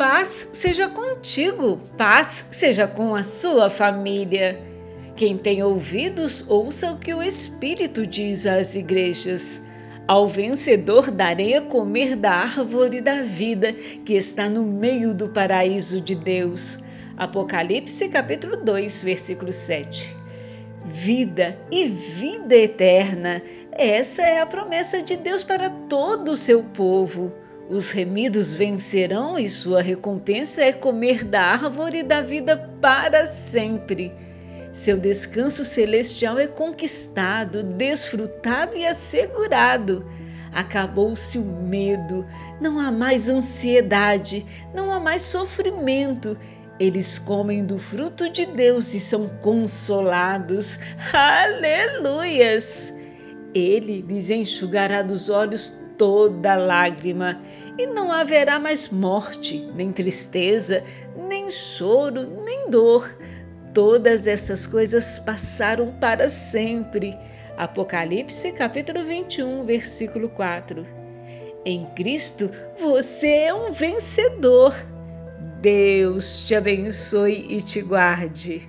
Paz seja contigo, paz seja com a sua família. Quem tem ouvidos, ouça o que o Espírito diz às igrejas. Ao vencedor darei a comer da árvore da vida que está no meio do paraíso de Deus. Apocalipse capítulo 2, versículo 7. Vida e vida eterna. Essa é a promessa de Deus para todo o seu povo. Os remidos vencerão e sua recompensa é comer da árvore da vida para sempre. Seu descanso celestial é conquistado, desfrutado e assegurado. Acabou-se o medo, não há mais ansiedade, não há mais sofrimento. Eles comem do fruto de Deus e são consolados. Aleluias! Ele lhes enxugará dos olhos toda lágrima, e não haverá mais morte, nem tristeza, nem choro, nem dor. Todas essas coisas passaram para sempre. Apocalipse capítulo 21, versículo 4. Em Cristo você é um vencedor. Deus te abençoe e te guarde.